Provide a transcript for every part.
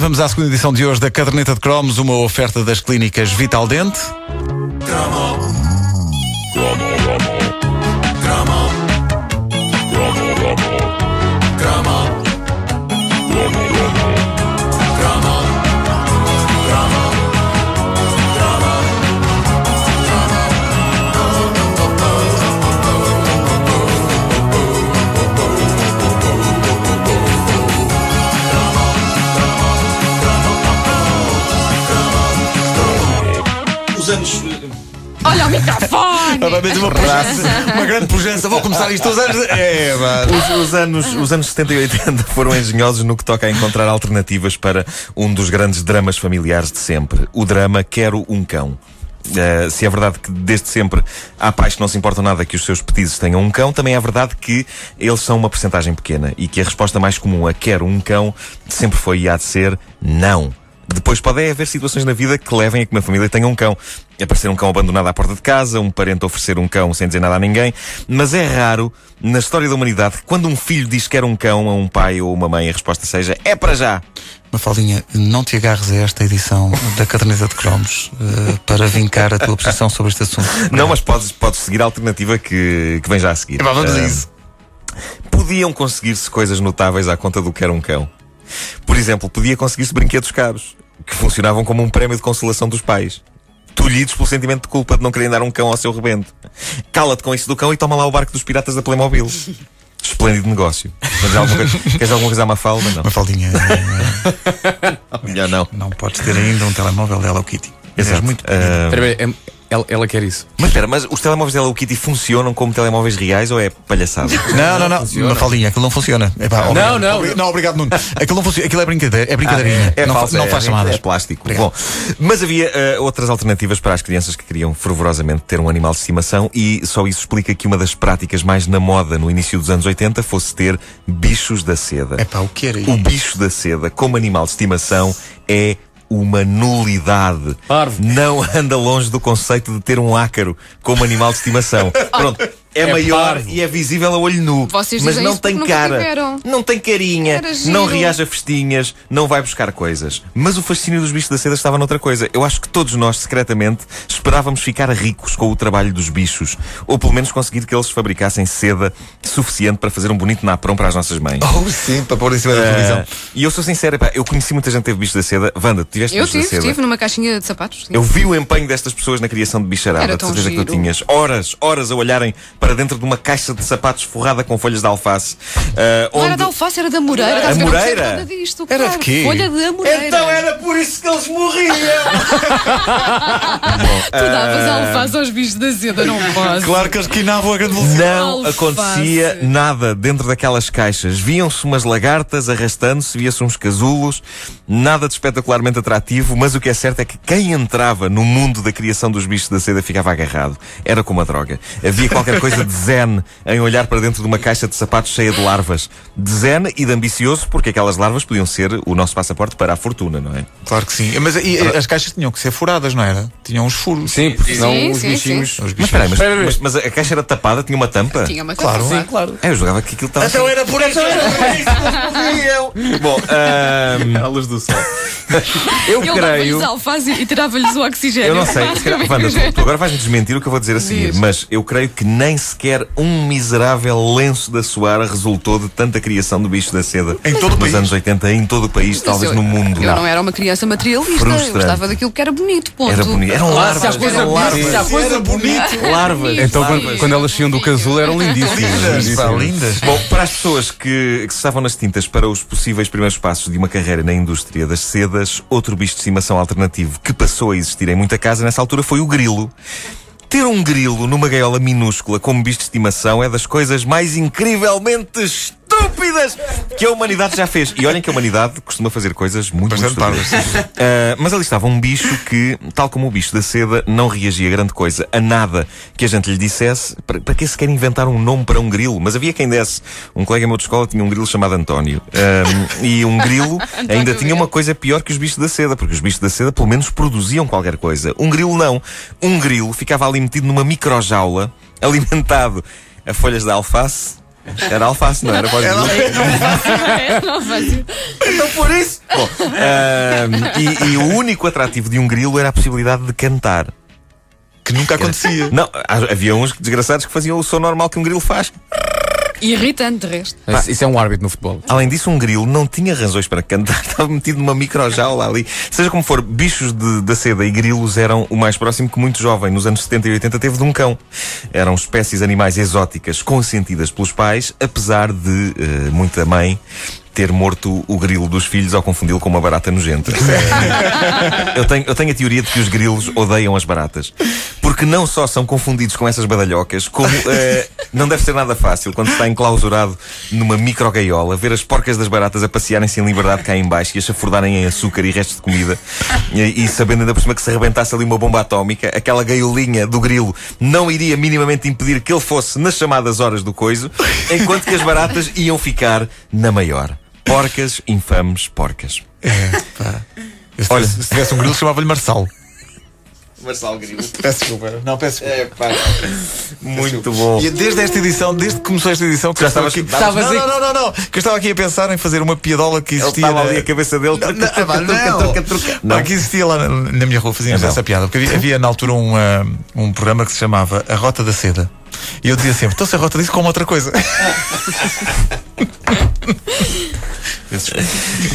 Vamos à segunda edição de hoje da Caderneta de Cromos, uma oferta das clínicas Vital Dente. Microfone! Novamente uma, pujança, uma grande pujança. Vou começar isto os anos. É. Os, os anos, os anos 70 e 80 foram engenhosos no que toca a encontrar alternativas para um dos grandes dramas familiares de sempre. O drama Quero um Cão. Uh, se é verdade que desde sempre há pais que não se importam nada que os seus petizes tenham um cão, também é verdade que eles são uma porcentagem pequena e que a resposta mais comum a quero um cão sempre foi e há de ser não. Depois pode haver situações na vida que levem a que uma família tenha um cão. Aparecer um cão abandonado à porta de casa, um parente oferecer um cão sem dizer nada a ninguém. Mas é raro, na história da humanidade, que quando um filho diz que quer um cão a um pai ou uma mãe, a resposta seja é para já. Mafaldinha, não te agarres a esta edição da Caderneta de Cromos uh, para vincar a tua posição sobre este assunto. Não, mas podes, podes seguir a alternativa que, que vem já a seguir. Epá, vamos a Ah, isso. Podiam conseguir-se coisas notáveis à conta do que era um cão. Por exemplo, podia conseguir-se brinquedos caros, que funcionavam como um prémio de consolação dos pais. Tolhidos pelo sentimento de culpa de não querem dar um cão ao seu rebento. Cala-te com isso do cão e toma lá o barco dos piratas da Playmobil. Esplêndido negócio. Queres alguma coisa, queres alguma coisa à Mafalda? Não. Mafaldinha, uh, Melhor não. não podes ter ainda um telemóvel da Hello Kitty. És Exato. muito é- ela, ela quer isso. mas espera, mas os telemóveis da Hello Kitty funcionam como telemóveis reais ou é palhaçada? Não, não, não. Mafaldinha, aquilo não funciona. Epá, obrigado. não. Obri- Não, obrigado, Nuno. Aquilo não funciona. Aquilo é brincadeira. É brincadeirinha. É não, falso, fa- não é, faz é, chamadas. É plástico. Obrigado. Bom, mas havia eh, outras alternativas para as crianças que queriam fervorosamente ter um animal de estimação e só isso explica que uma das práticas mais na moda no início dos anos 80 fosse ter bichos da seda. Epá, o que era O isso? bicho da seda como animal de estimação é uma nulidade. Parvo. Não anda longe do conceito de ter um ácaro como animal de estimação. Pronto. É, É maior parvo. e é visível a olho nu. Vocês mas não tem cara. tiveram. Não tem carinha. Giro. Não reage a festinhas. Não vai buscar coisas. Mas o fascínio dos bichos da seda estava noutra coisa. Eu acho que todos nós, secretamente, esperávamos ficar ricos com o trabalho dos bichos. Ou pelo menos conseguir que eles fabricassem seda suficiente para fazer um bonito naprão para as nossas mães. Oh, sim, para pôr em cima da televisão. Ah, e eu sou sincero, epá, eu conheci muita gente que teve bichos da seda. Wanda, tu tiveste Eu bichos da tive, seda? tive numa caixinha de sapatos. sim. Eu vi o empenho destas pessoas na criação de bicharada. Era De certeza que tu giro. tinhas horas, horas a olharem para dentro de uma caixa de sapatos forrada com folhas de alface. ah, Não era da alface, era da moreira. A moreira? nada disto, Era cara. de quê? Folha de amoreira. Então era por isso que eles morriam! Tu davas alface aos bichos da seda, não posso. Claro que eles quinavam a grande velocidade. Não Alface. acontecia nada dentro daquelas caixas. Viam-se umas lagartas arrastando-se, via-se uns casulos, nada de espetacularmente atrativo, mas o que é certo é que quem entrava no mundo da criação dos bichos da seda ficava agarrado. Era como a droga. Havia qualquer coisa de zen em olhar para dentro de uma caixa de sapatos cheia de larvas. De zen e de ambicioso, porque aquelas larvas podiam ser o nosso passaporte para a fortuna, não é? Claro que sim. Mas e, as caixas tinham que ser furadas, não era? Tinham uns furos. Sim, porque senão Sim, os sim, bichinhos. Os Mas bichos. espera aí, mas, Espera aí. mas- mas a caixa era tapada, tinha uma tampa? Tinha uma Claro. coisa. Sim, claro. É, eu jogava que aquilo estava. Então era por isso. Bom, ahm, À luz do sol. Eu Ele creio. alface e tirava-lhes o oxigênio. eu não sei, se calhar, Wanda, tu, tu agora vais-me desmentir o que eu vou dizer a seguir, Diz. mas eu creio que nem sequer um miserável lenço da Soara resultou de tanta criação do bicho da seda Em todo o nos país? anos 80, em todo o país, talvez eu, no mundo. Eu não era uma criança materialista. Frustrante. Eu gostava daquilo que era bonito. Ponto. Era bonito. Eram larvas. coisa se larvas. coisa bonita. Larvas. Então, larvas. quando, elas saíam do casulo, eram lindíssimas. Lindas, lindas. Bom, para as pessoas que, que se estavam nas tintas para os possíveis primeiros passos de uma carreira na indústria das sedas, outro bicho de estimação alternativo que passou a existir em muita casa nessa altura foi o grilo. Ter um grilo numa gaiola minúscula como bicho de estimação é das coisas mais incrivelmente estúpidas que a humanidade já fez. E olhem que a humanidade costuma fazer coisas muito, estúpidas. Ah, mas ali estava um bicho que, tal como o bicho da seda, não reagia a grande coisa, a nada que a gente lhe dissesse. Para, para que se quer inventar um nome para um grilo? Mas havia quem desse. Um colega meu de escola tinha um grilo chamado António. Ah, e um grilo ainda tinha uma coisa pior que os bichos da seda, porque os bichos da seda pelo menos produziam qualquer coisa. Um grilo não. Um grilo ficava ali metido numa microjaula, alimentado a folhas de alface. Era alface, não era? Pode dizer. É, não fácil. Então por isso. Bom, ahm, e, e o único atrativo de um grilo era a possibilidade de cantar. Que nunca acontecia. Não, ha- havia uns desgraçados que faziam o som normal que um grilo faz. Irritante, de resto. Isso, isso é um árbitro no futebol. Além disso, um grilo não tinha razões para cantar, estava metido numa microjaula ali. Seja como for, bichos de- da seda e grilos eram o mais próximo que muito jovem, nos anos 70 e 80, teve de um cão. Eram espécies animais exóticas consentidas pelos pais, apesar de eh, muita mãe ter morto o grilo dos filhos ao confundi-lo com uma barata nojenta. eu, tenho, eu tenho a teoria de que os grilos odeiam as baratas. Porque não só são confundidos com essas badalhocas, como eh, não deve ser nada fácil quando se está enclausurado numa microgaiola, ver as porcas das baratas a passearem-se em liberdade cá em baixo e a chafurdarem em açúcar e restos de comida. E, e sabendo ainda por cima que se arrebentasse ali uma bomba atómica, aquela gaiolinha do grilo não iria minimamente impedir que ele fosse nas chamadas horas do coiso, enquanto que as baratas iam ficar na maior. Porcas, infames porcas. Eu, se, Olha. se tivesse um grilo, chamava-lhe Marçal. Marçal Grilo. Peço desculpa. Não, peço desculpa. É, pá. Muito bom. E desde esta edição, desde que começou esta edição, que Já estavas- aqui. estavas não, não, não, não. Que eu estava aqui a pensar em fazer uma piadola que existia. estava ali a cabeça dele. Truca, não, truca, truca, que existia lá na, minha rua, fazíamos Então. essa piada. Porque havia, na altura um, ah, um programa que se chamava A Rota da Seda. E eu dizia sempre, então se a rota disso como outra coisa.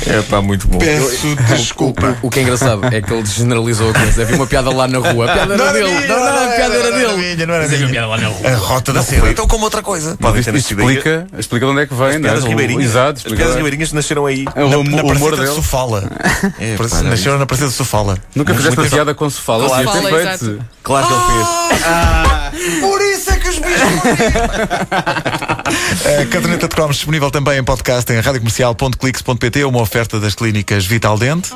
É pá, muito bom. Peço desculpa. O que é engraçado é que ele generalizou a coisa. Havia uma piada lá na rua. A piada era dele. minha, Não, não, a piada era não dele. minha, não era Havia uma piada lá na rua. A Rota da Seda. Então como outra coisa. Isto ter explica, explica de onde é que vem, não é? Piadas O- ribeirinhas. Exato, As piadas ribeirinhas nasceram aí. É o, Na, hum- na o humor dele. Sofala. É, Nasceram na Praça de Sofala. Nunca fizeste uma piada com sofala, Claro. Claro que ele fez. Por isso é que os bichos A caderneta de cromos disponível também em podcast em radiocomercial.clix.pt, uma oferta das clínicas Vital Dente.